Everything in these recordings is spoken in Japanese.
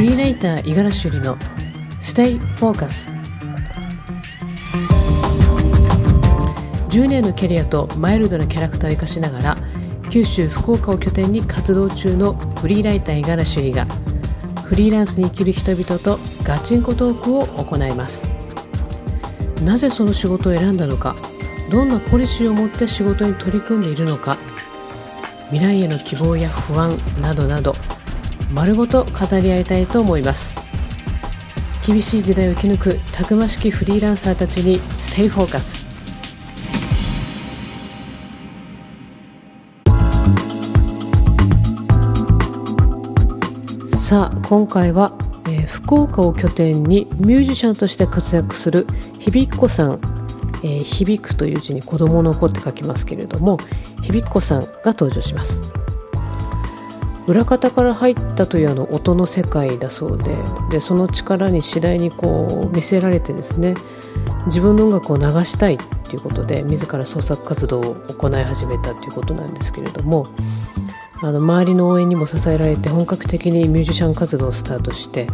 フリーライター五十嵐ゆりの Stay Focus 10年のキャリアとマイルドなキャラクターを生かしながら九州福岡を拠点に活動中のフリーライター五十嵐ゆりがフリーランスに生きる人々とガチンコトークを行います。なぜその仕事を選んだのかどんなポリシーを持って仕事に取り組んでいるのか未来への希望や不安などなど丸ごと語り合いたいと思います。厳しい時代を生き抜くたくましきフリーランサーたちにステイフォーカスさあ今回は、えー、福岡を拠点にミュージシャンとして活躍するひびっこさん、えー、響くという字に子供の子って書きますけれどもひびっこさんが登場します。裏方から入ったというあの音の世界だそうででその力に次第にこう見せられてですね自分の音楽を流したいっていうことで自ら創作活動を行い始めたということなんですけれどもあの周りの応援にも支えられて本格的にミュージシャン活動をスタートして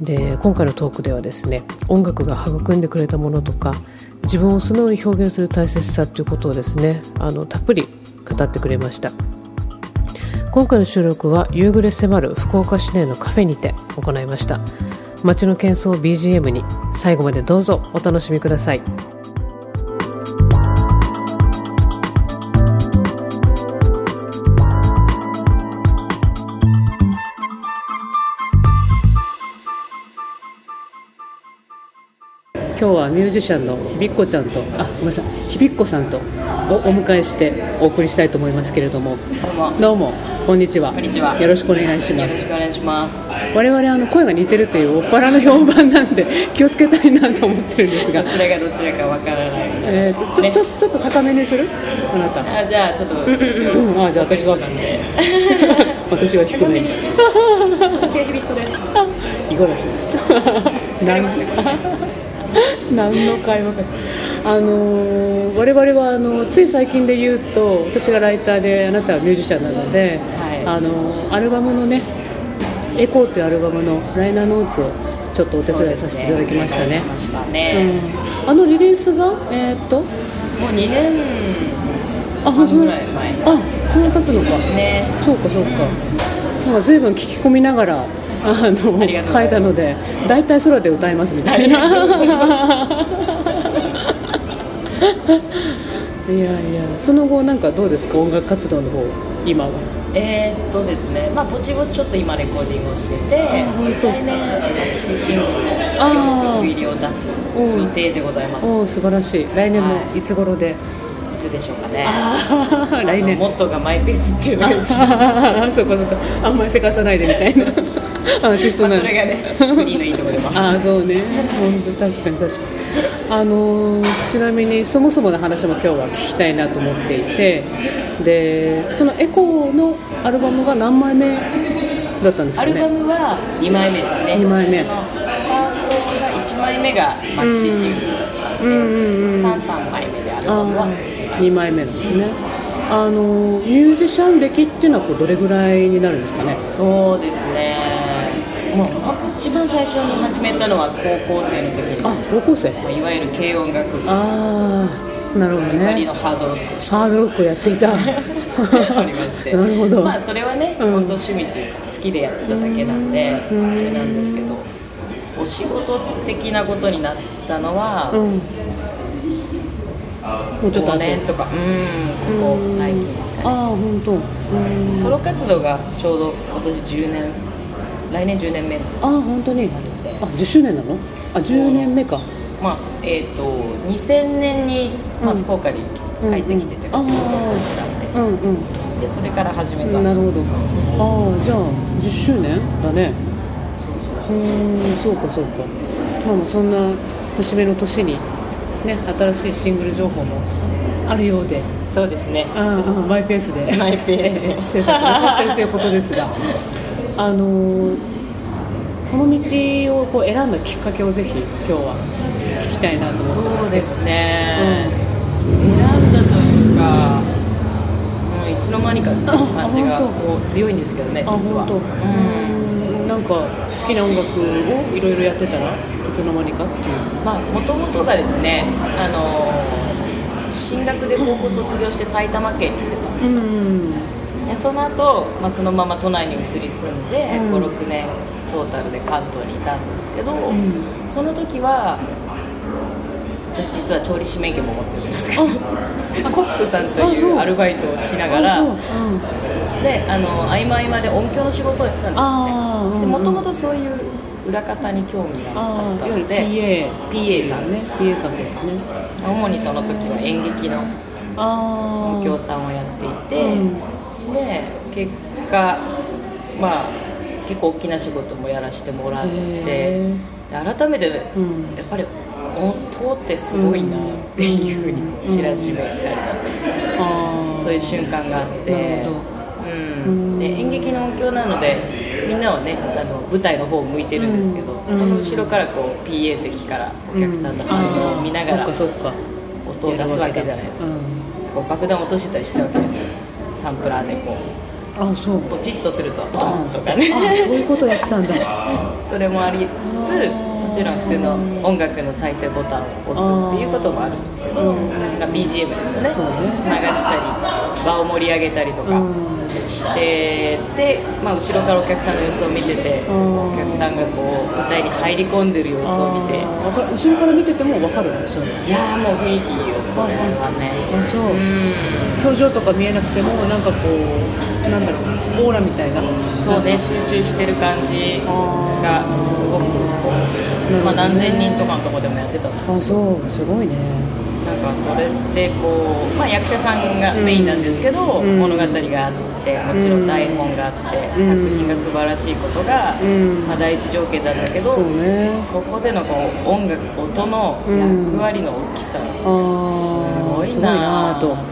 で今回のトークではですね音楽が育んでくれたものとか自分を素直に表現する大切さということをですねあのたっぷり語ってくれました。今回の収録は夕暮れ迫る福岡市内のカフェにて行いました。街の喧騒を BGM に最後までどうぞお楽しみください。今日はミュージシャンのひびっこちゃんとあごめんなさい。ひびっこさんとおお迎えしてお送りしたいと思いますけれども。どうもこんにちは。こんにちは。よろしくお願いします。よろしくお願いします。我々あの声が似てるというおっぱらの評判なんで 気をつけたいなと思ってるんですが。どちらがどちらかわからない。えーとちょ、ね。ちょちょっと高めにする？あなた。あじゃあちょっと、うんうんあじゃあ私が私は 低めに。私がひびっこです。五十嵐です疲れます。ね 何の会話か。あのー我々はあのつい最近で言うと私がライターであなたはミュージシャンなので、はい。あのーアルバムのね「エコーというアルバムのライナーノーツをちょっとお手伝いさせていただきましたね。お願いしましたね、うん、あのリリースがえーっと？もう2年あ半ぐらい前あそんな経つのか。ね。そうかそうか。なんか随分聞き込みながらあのありがとうございます。書いたので大体空で歌いますみたいな。いやいやその後なんかどうですか？音楽活動の方今は。えー、っとですね。まあぼちぼちちょっと今レコーディングをしてて来年マキシシングルのあー4曲入りを出す予定でございます。おお素晴らしい。来年のはい。いつ頃で、いつでしょうかね。来年。あのモットーがマイペースっていうのが そうかそうか。あんまりせかさないでみたいなアーティストまあなのそれがねフリーのいいところでも。あるああそうね。本当確かに確かに。あのーちなみにそもそもの話も今日は聞きたいなと思っていて。でそのエコーのアルバムが何枚目だったんですアルバかねムは2枚目ですね。二枚目。ファーストが1枚目がマキシシングルだったんで、うんうんうんうん。3 3枚目でアルバムは。あ2枚目なんですね。あのーミュージシャン歴っていうのはこうどれぐらいになるんですかね？そうですねもう一番最初に始めたのは高校生の時にあ高校生？まあいわゆる軽音楽部。ああなるほどね。のハードロックハードロックをやっていた。ありまして。なるほど、まあそれはね、うん。本当趣味というか好きでやってただけなんであうん。れなんですけどお仕事的なことになったのは、うん。もうちょっと5後年とか。うん。ここ最近ですかね。ああ本当。うん。ソロ活動がちょうど今年10年来年10年目。ああ本当に？あ10周年なの？あ10年目か。まあえっ、と2000年に、まあ、うん。福岡に帰ってきてというか、うん。地元こっちなんで。うんうん。でそれから始めた。なるほど。ああじゃあ10周年だね。うーんそうかそうか。まあまあそんな節目の年にね新しいシングル情報もあるようで。そうですね。ああマイペースでマイペースで。ええ制作なさってるということですが あのーこの道をこう選んだきっかけをぜひ今日は聞きたいなと思ってそうですね、選んだというかもういつの間にかっていう感じがこう強いんですけどね実は。うんうん。なんか好きな音楽をいろいろやってたらいつの間にかっていう。まあもともとがですねあの進学で高校卒業して埼玉県に行ってたんですよ、でその後、まあそのまま都内に移り住んで、うん。56年トータルで関東にいたんですけど、ん。その時は私実は調理師免許も持ってるんですけど コックさんというう。アルバイトをしながらであの合間合間で音響の仕事をやってたんですよね。もともとそういう裏方に興味があったので PA PA さんね PA さんってやつね。主にその時は演劇の音響さんをやっていて、うんで結果まあ結構大きな仕事もやらせてもらって改めてやうん。っぱり音ってすごいなっていうふうに知らしめられたというか、そういう瞬間があってうん、で演劇の音響なのでみんなはねあの舞台の方を向いてるんですけど、うん。その後ろからこう PA 席からお客さんの反応を見ながら音を出すわけじゃないですか、爆弾落としてたりしたわけですよサンプラーでこうあそう。ポチッとするとドーンとかね。あそういうことやってたんだ。それもありつつもちろん普通の音楽の再生ボタンを押すっていうこともあるんですけど、うん。なんか BGM ですよね。ね。流したり場を盛り上げたりとかうんしてで、まあ、後ろからお客さんの様子を見ててうん。お客さんがこう舞台に入り込んでる様子を見て。後ろから見てても分かるの？そういうの。いやーもう雰囲気よそれはね。あそう。うん。表情とか見えなくてもなんかこうなんだろうオーラみたいな。そうね集中してる感じがすごくこう、まあ、何千人とかのとこでもやってたんですけど。あそうすごいね。なんかそれでこう、まあ、役者さんがメインなんですけど、うん。物語があってもちろん台本があって、うん。作品が素晴らしいことが、うん。まあ、第一条件なんだけど、そうね。そこでのこう音楽音の役割の大きさがすごいなと思っ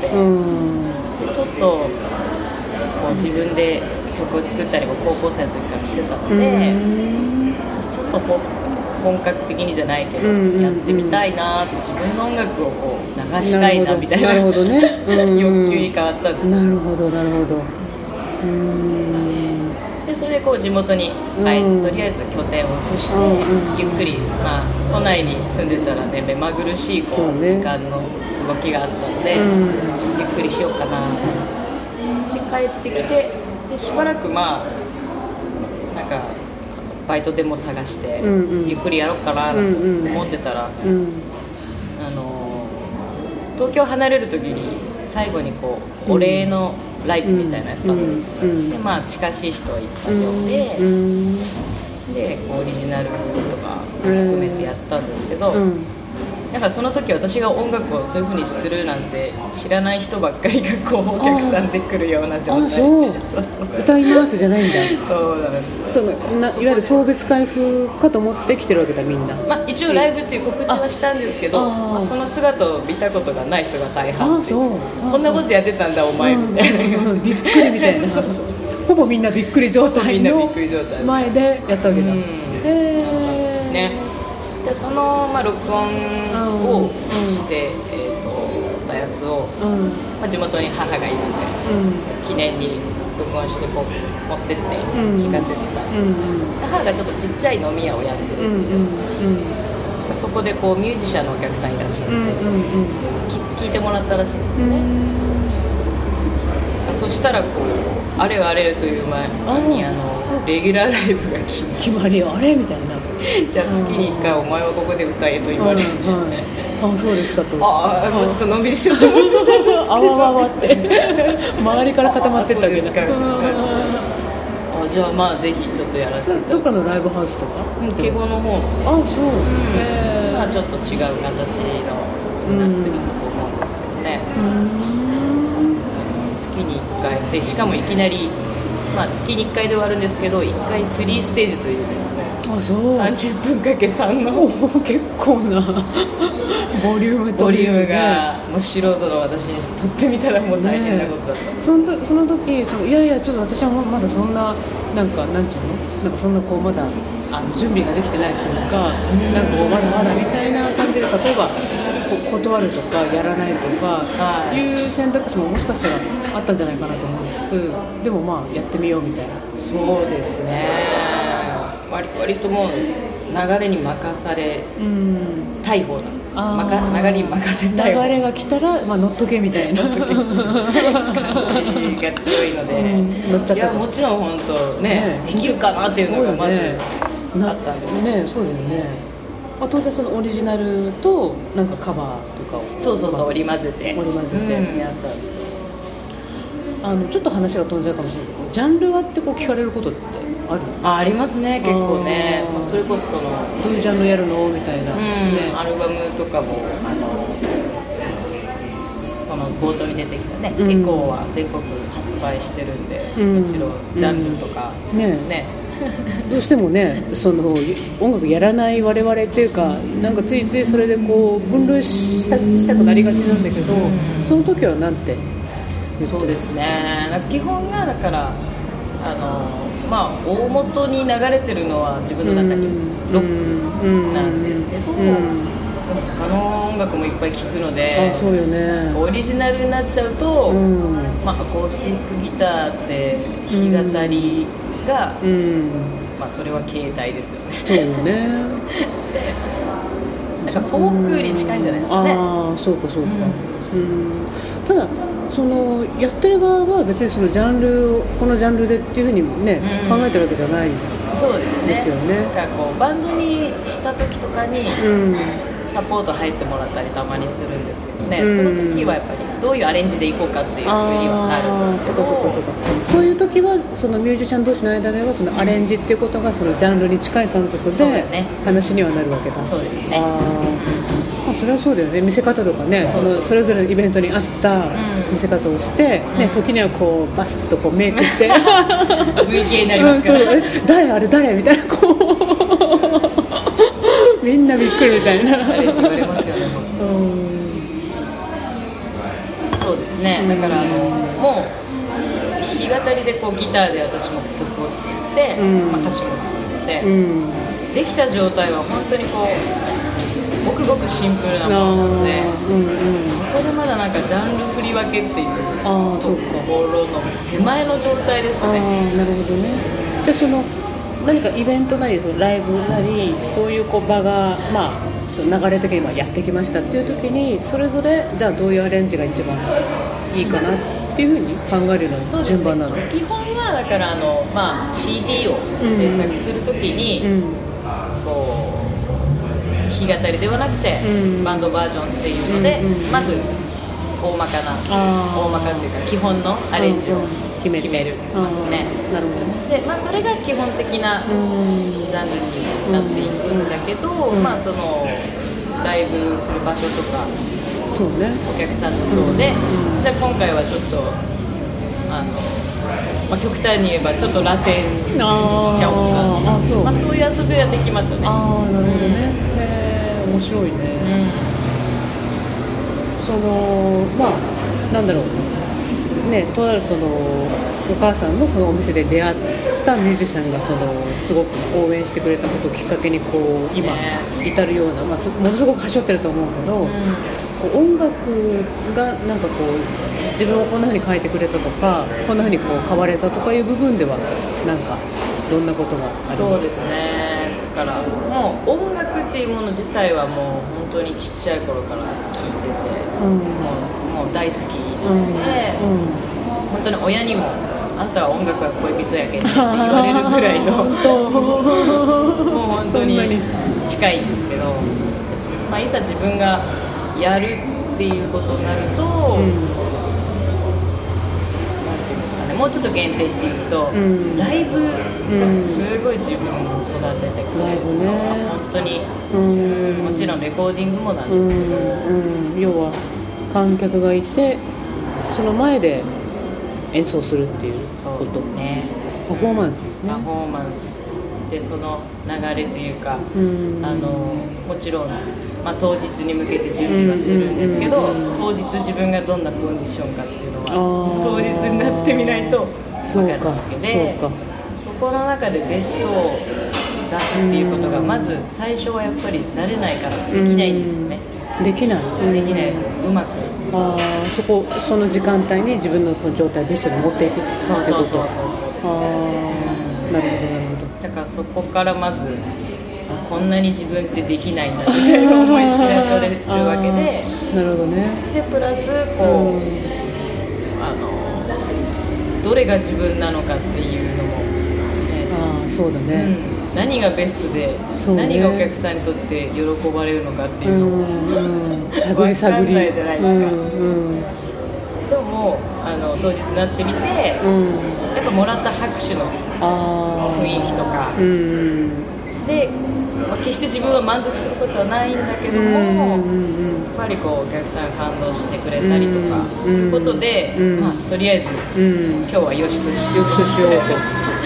て、うんでちょっとこう自分で曲を作ったりも高校生の時からしてたので、ちょっとほ本格的にじゃないけど、やってみたいなって自分の音楽をこう流したいなみたいななるほどね。うん欲求に変わったんですよ。なるほどなるほど。うん。でそれでこう地元に帰とりあえず拠点を移して、ゆっくり、まあ、都内に住んでたらね目まぐるしいこう時間の動きがあったので、うん。ゆっくりしようかな。で帰ってきてでしばらくまあなんかバイトでも探して、うんうん。ゆっくりやろうかななんて思ってたら、うん。あの東京離れる時に最後にこうお礼のライブみたいなのやったんですよ、うんうん。でまあ近しい人をいっぱい呼んで、うん。でオリジナルとか含めてやったんですけど、うんなんかその時私が音楽をそういう風にするなんて知らない人ばっかりがこうお客さんで来るような状態。あそう。そうそう歌いますじゃないんだ。そうだねそのないわゆる送別会風かと思って来てるわけだみんな。まあ、一応ライブっていう告知はしたんですけどまあ、その姿を見たことがない人が大半あそう。こんなことやってたんだお前みたいな。うんう。んびっくりみたいな。そうそう。ほぼみんなびっくり状態のみんなびっくり状態。前でやったわけだ。うん。へえねでその、まあ、録音をして、えー、とたやつを、うん。うんまあ、地元に母がいるんで記念に録音してこう持ってってうん。聞かせてた、うん母がちょっとちっちゃい飲み屋をやってうんうんるんですよ、そこでこうミュージシャンのお客さんいらっしゃって、聞いてもらったらしいんですよね、そしたらこうあれよあれよという前にああのレギュラーライブが決まりあれ？みたいなじゃあ月に1回お前はここで歌えと言われて、あそうですかと。ああもうちょっとのんびりしようと思ってたんですあわわわって。周りから固まってったわけだ。あじゃあまあぜひちょっとやらせて。どっかのライブハウスとか？敬語の方。あそう。へまあちょっと違う形のになってると思うんですけどね、月に1回。でしかもいきなり、まあ、月に1回で終わるんですけど1回3ステージというですねあそう。30分かけ3の。お結構な。ボリュームとボリュームねがもう素人の私にとってみたらもう大変なことだった、その時その時そのいやいやちょっと私はまだそんななんかなんていうの？なんかそんなこうまだあの準備ができてないというか、なんかこうまだまだみたいな感じで例えばこ断るとかやらないとかはい。いう選択肢ももしかしたらあったんじゃないかなと思いつつでもまあやってみようみたいな。そうですね。割割ともう流れに任されうん。たい方なあー。まか流れに任せたい。方流れが来たら、まあ、乗っとけみたいな。感じが強いので、うん。乗っちゃったいやもちろん本当ねね。できるかなっていうのがまず、なあったんですよねそうだよね、まあ、当然そのオリジナルとなんかカバーとかを。そうそうそう織り交ぜて。織り交ぜてうんやったんですよあのちょっと話が飛んじゃうかもしれない。けどジャンルはってこう聞かれることってある？あありますね結構ね。まあ、それこそそのどういうジャンルやるの？みたいな、うんね。アルバムとかもあのその冒頭に出てきたね、うん。エコーは全国発売してるんで、うん。もちろんジャンルとか、うん。ねどうしてもねその音楽やらない我々っていうかなんかついついそれでこう分類したしたくなりがちなんだけど、うん。その時はなんて？てそうですね。基本がだからあのまあ大元に流れてるのは自分の中にロックなんですけど、他の音楽もいっぱい聴くのであそうよね。オリジナルになっちゃうと、うん。まあ、アコースティックギターって弾き語りが、うん。まあ、それは携帯ですよね。そうよね。なんかフォークに近いんじゃないですかね。ああそうかそうか、うん。ただそのやってる側は別にそのジャンルをこのジャンルでっていうふうにね、うん。考えてるわけじゃないそうですね。ですよね。なんかこうバンドにした時とかにうんサポート入ってもらったりたまにするんですけどね、うん。その時はやっぱりどういうアレンジでいこうかっていうふうにはなるんですけど。そうかそうかそうかそういう時はそのミュージシャン同士の間ではそのアレンジっていうことがそのジャンルに近い感覚で話にはなるわけだ。そうですね。まあそれはそうだよね。見せ方とかね。そのそれぞれのイベントに合った見せ方をして、ね、時にはこうバスッとこうメイクして。VK になりますから、うん誰あれ誰みたいなこうみんなびっくりみたいな。あれって言われますよねうん。そうですね。だからあのもう弾き語りでこうギターで私も曲を作って、うん。まあ、歌詞も作って、うん。できた状態は本当にこうごくごくシンプルなものなのでうんうん。そこでまだなんかジャンル振り分けっていうところの手前の状態ですかね。なるほどね。でその何かイベントなりそのライブなりそういうこう場がまあその流れ的にまあやってきましたっていう時にそれぞれじゃあどういうアレンジが一番いいかなっていうふうに考えるの順番なの？基本はだからあの、まあ、CD を制作するときに、うん。こう弾き語りではなくて、うん。バンドバージョンっていうので、うんうんまず大まかな大まかっていうか基本のアレンジをうんうん決める。ますね、なるほどね。で、まあ、それが基本的なうんジャンルになっていくんだけど、ん。まあそのライブする場所とかそうね。お客さんのそうで、うん。じゃあ今回はちょっとあの、まあ、極端に言えばちょっとラテンにしちゃおうか。あそう。まあ、そういう遊びはできますよね。ああなるほどね。へえ面白いね。そのまあなんだろうねとあるそのお母さんのそのお店で出会ったミュージシャンがそのすごく応援してくれたことをきっかけにこう今ね。至るような、まあ、すものすごくはしょってると思うけど、こう音楽がなんかこう自分をこんな風に変えてくれたとかこんな風にこう変われたとかいう部分ではなんかどんなことがありますか？そうですね。だからもう音楽っていうもの自体はもう本当にちっちゃい頃から聴いてて、うん。もうもう大好きなうんので、うん本当に親にも「あんたは音楽は恋人やけん」って言われるぐらいの もう本当に近いんですけど、まあ、いざ自分がやるっていうことになると、なんていうんですかねもうちょっと限定して言うと、うん。ライブがすごい自分を育ててくれるのが本当に、うん。もちろんレコーディングもなんうんですけど、うん。要は観客がいてその前で演奏するっていうそうことですね。パフォーマンスパねフォーマンスでその流れというか、うん。あのもちろん、まあ、当日に向けて準備はするんですけど、当日自分がどんなコンディションかっていうのは当日になってみないとそうか。分かるわけでそこの中でベストを出すっていうことがまず最初はやっぱり慣れないからできないんですよね、できない。できないです。うまくああそこその時間帯に自分のその状態をベストに持っていく。ってことそうそうそうそう。ああなるほどなるほど。だからそこからまずあこんなに自分ってできないんだみたいな思い知らされるわけで。なるほどね。でプラスこう、うん。あのどれが自分なのかっていうのも、ね。ああそうだうねん、何がベストで、ね。何がお客さんにとって喜ばれるのかっていううのも、ん、うん、探り探り。ないじゃないですか。うんうん。でももうあの当日になってみて、うん。やっぱもらった拍手の雰囲気とか。うん。で、まあ決して自分は満足することはないんだけどうんも、うんやっぱりこうお客さんが感動してくれたりとかすることで、うん。まあ、とりあえずうん。うん今日はよしとしようとしよう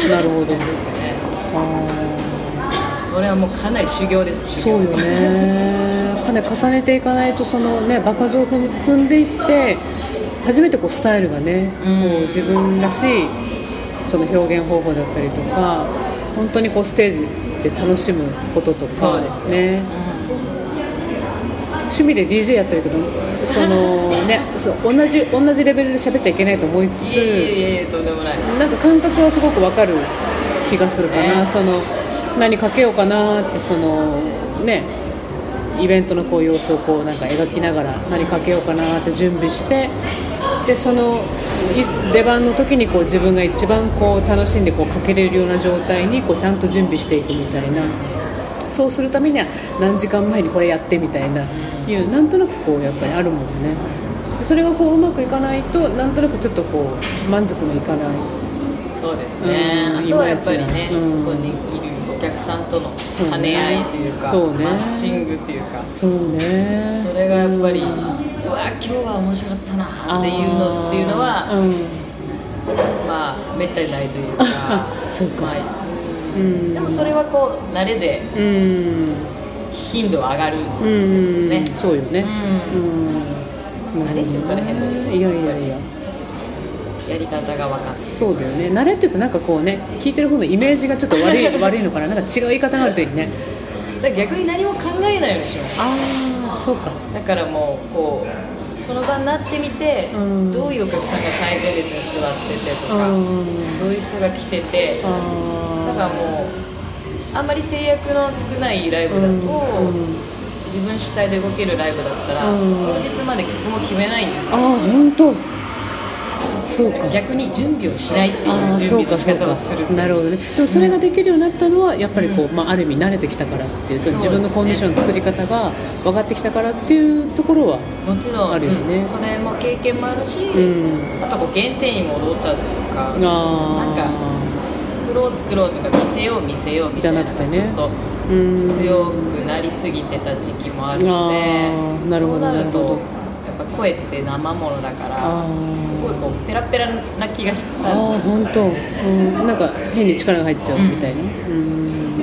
と。なるほど。ですかねあそれはもうかなり修行ですそうよね。かなり重ねていかないとそのね場数を踏んでいって初めてこうスタイルがね、うん。こう自分らしいその表現方法だったりとか本当にこうステージで楽しむこととかそうですね趣味で DJ やってるけどそのねそう同じ同じレベルで喋っちゃいけないと思いつついえいえとんでもない。なんか感覚はすごくわかる気がするかな、ね。その何かけようかなってそのね。イベントのこう様子をこうなんか描きながら何かけようかなって準備してでそのい出番の時にこう自分が一番こう楽しんでこうかけれるような状態にこうちゃんと準備していくみたいな。そうするためには何時間前にこれやってみたいな。いうなんとなくこうやっぱりあるもんね。それがこううまくいかないとなんとなくちょっとこう満足のいかないそうですね、うん。あとはやっぱりね、うんそこにいるお客さんとの兼ね合いというかそうね。マッチングというか。そうね。それがやっぱり、ううんわ今日は面白かったなっていうのっていうのは、うん。まあめったにないというか。そうか。まあうん。でもそれはこう慣れでうん。頻度は上がるんですようん。ね、そうよね。うん。うん。慣れって言ったら変だけど。いやいやいややり方が分かって。そうだよね。慣れっていうとなんかこうね聞いてる方のイメージがちょっと悪い 悪いのかな。なんか違う言い方があるといいね。逆に何も考えないようにしましたああそうか。だからもうこうその場になってみて、うん。どういうお客さんが最前列に座っててとか、うん。どういう人が来ててだあからもうあんまり制約の少ないライブだと、うん。自分主体で動けるライブだったら、うん。当日まで曲も決めないんですあよ。あ本当逆に準備をしないっていあうあそう準備の仕かそうか方をするなるほどね。でもそれができるようになったのはやっぱりこう、まあ、ある意味慣れてきたからっていうその自分のコンディションの作り方が分かってきたからっていうところはもちろんあるよね。うん。それも経験もあるし、うん。あとこう原点に戻ったというかあなんか作ろう作ろうとか見せよう見せようみたいなじゃなくてね。ちょっとうん。強くなりすぎてた時期もあるのでなるほどなるほど声って生ものだからすごいこうペラペラな気がしたんです。よ本当、うん、なんか変に力が入っちゃうみたいな、うん、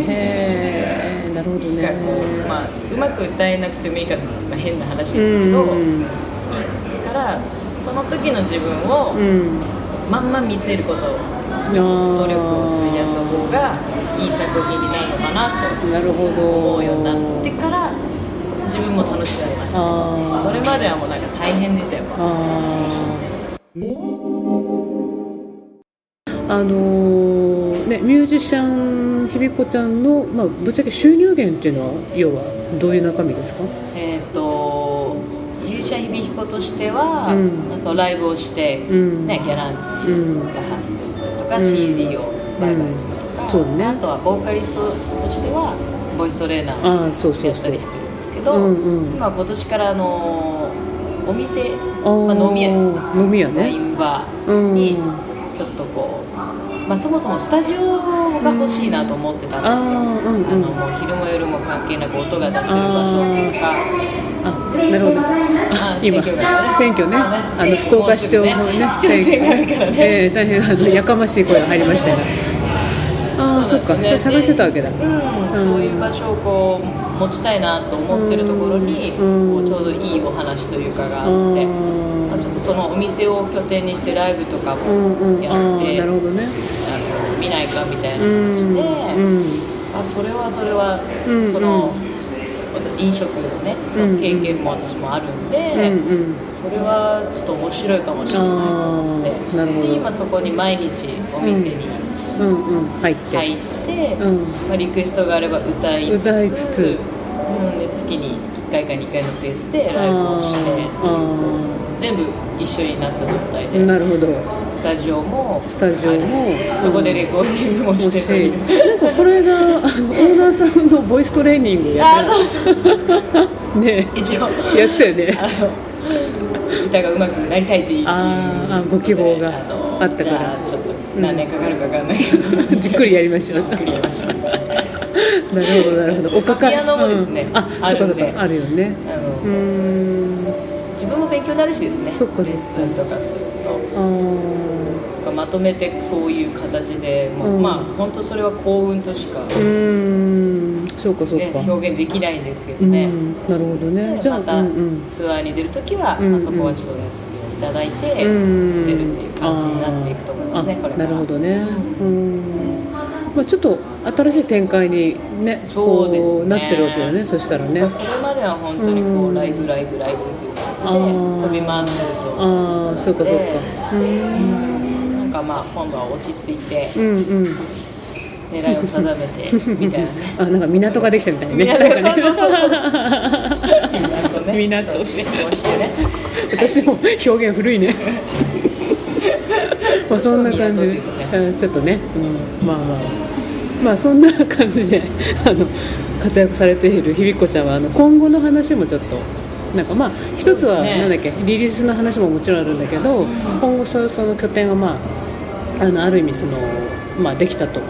へえなるほどね。こうまあ、うまく歌えなくてもいいから、まあ、変な話ですけど、うん。いいからその時の自分をうん。まんま見せること努力を費やす方がいい作品になるのかなとなるほど思うようになってから自分も楽しくなりました、あー。それまではもうなんか大変でしたよ。あのーねミュージシャンひびこちゃんの、まあ、ぶっちゃけ収入源っていうのは要はどういう中身ですか？えっ、とミュージシャンひびひことしては、うん。まあ、そうライブをして、うん。ね、ギャランティーが発生するとか、うん。CD を売買するとか、ね。あとはボーカリストとしてはボイストレーナーああそうそうそう。やったりしてるど、うんうん。今今年からあのお店、あまあ、ー飲み屋ですね。飲み屋ワイねンバうんーにちょっとこう、まあ、そもそもスタジオが欲しいなと思ってたんですよ、うん。うんあのもう昼も夜も関係なく音が出せる場所っていうか。あなるほど。あ今選挙がね。あの福岡市長のねね市長選があるからね。えー大変あのやかましい声が入りましたがああそっか。ね探してたわけだ。うん。そういう場所をこう持ちたいなと思ってるところに、うん。こうちょうどいいお話というかがああって、ーまあ、ちょっとそのお店を拠点にしてライブとかもやって、ーなるほどね。あの見ないかみたいなうん。話で、うん。あそれはそれは、うんその飲食のねその経験も私もあるんで、うんうん。それはちょっと面白いかもしれないと思ってで今そこに毎日お店に入って、入って、うん。まあ、リクエストがあれば歌い歌いつつうん、で月に1回か2回のペースでライブをしてっていうあー全部一緒になった状態でなるほど。スタジオもスタジオも。はい。そこでレコーディングももしてというしなんかこの間あの オーナーさんのボイストレーニングやあってそうそうそう。たね。一応。やってたよね。あの歌が上手くなりたいっていうあご希望があったから。じゃあちょっと何年かかるか分かんないけど、じっくりやりましょう。じっくりやりましょう なるほどなるほど。おかかピアノもですねうん。ああるんで。あるよね。あの、自分も勉強になるしですね。そっかそっか。レッスンとかすると。まとめてそういう形でもう、うん。まあ本当それは幸運としか、うそうかそうねか、表現できないんですけどね、うん。なるほどね。じゃあでまたうんうん。ツアーに出るときは、うんまあ、そこはちょっとお休みをいただいて、うん出るっていう感じになっていくと思いますねあこれから。なるほどね。うんまあちょっと新しい展開にねそうですね。こうなってるわけよねそしたらね。それまでは本当にこう、うんライブライブライブっていうあ感じでー飛び回ってる状態ああそうかそうか。ううん。なんかまあ今度は落ち着いてんうんうん。狙いを定めて みたいなね。あなんか港ができたみたいね。港ねそうそうそう。ね。港してね。私も表現古いね。まあそんな感じ。で、ちょっとね、うん、まあまあ。まあそんな感じで あの活躍されているひびっこちゃんはあの今後の話もちょっとなんかまあ一つはなんだっけ、リリースの話ももちろんあるんだけど、今後そうその拠点がまああのある意味そのまあできたと。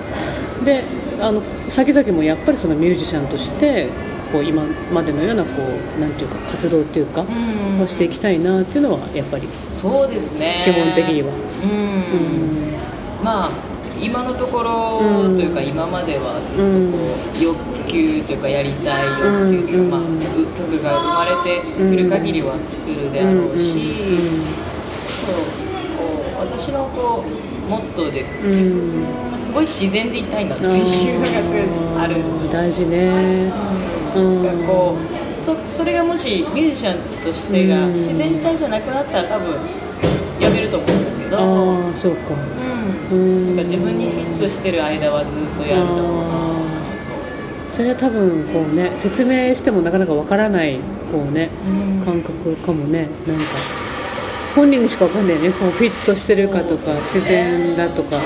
であの先々もやっぱりそのミュージシャンとしてこう今までのようなこうなんていうか活動っていうか、うん。をしていきたいなっていうのはやっぱりそうですね。基本的には。うん、まあ今のところうん。というか今まではずっとこう欲求というかやりたい欲求というか、うん。まあ、う曲が生まれてくる限りは作るであろうし、そうこう私のこうモットーでうん。自分はすごい自然でいたいなっていうのがすごいあるんですよ。大事ね。うん。こうそそれがもしミュージシャンとしてがうん。自然体じゃなくなったら多分やめると思うんですけど、ああそうかう、うん。んなんか自分にフィットしてる間はずっとやるそれは多分こうね説明してもなかなかわからないこうねうん。感覚かもね。なんか本人にしかわかんないよね。こうフィットしてるかとか自然だとか。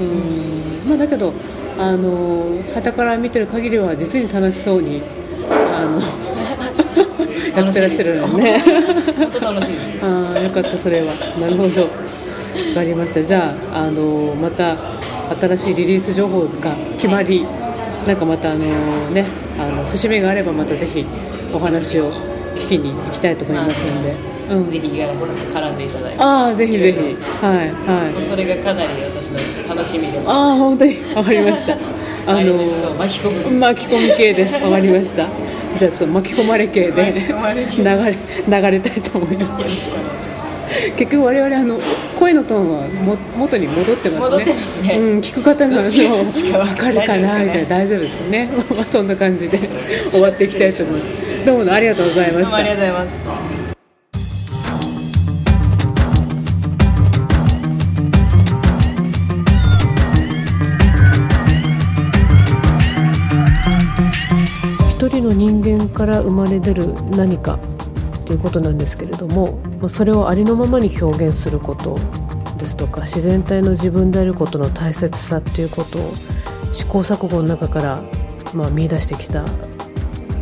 うん。まあだけどあの傍から見てる限りは実に楽しそうにあのやってらっしゃるのね。本当楽しいですよ。ああよかったそれは。なるほどわかりました。じゃああのまた新しいリリース情報が決まりなんかまたあのねあの節目があればまたぜひお話を聞きに行きたいと思いますので、うん、ぜひ五十嵐さんと絡んでいただい。てああぜひぜひ。はいはい。それがかなり私の楽しみでもああ本当にわかりましたあの巻き込む巻き込み系でわかりました。じゃあちょっと巻き込まれ系で 流れ流れたいと思います結局我々あの声のトーンはも元に戻ってますね。すね。うん、聞く方がそう 分かるかなみたいな大丈夫ですかね。まあそんな感じで 終わっていきたいと思います。どうもありがとうございまどうもありした。がとうございます一人の人間から生まれ出る何かということなんですけれどもまあそれをありのままに表現することですとか自然体の自分であることの大切さということを試行錯誤の中から、まあ、見出してきた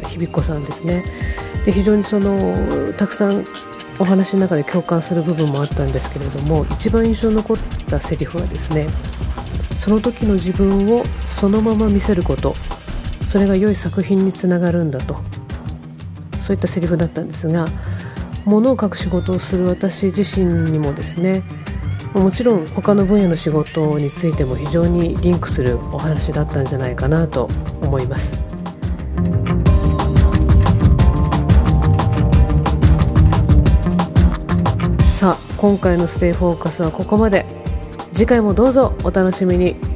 ひびっこさんですね。で非常にそのたくさんお話の中で共感する部分もあったんですけれども一番印象に残ったセリフはですねその時の自分をそのまま見せること。それが良い作品につながるんだと。そういったセリフだったんですが物を書く仕事をする私自身にもですねもちろん他の分野の仕事についても非常にリンクするお話だったんじゃないかなと思います。さあ今回の「ステイフォーカス」はここまで。次回もどうぞお楽しみに。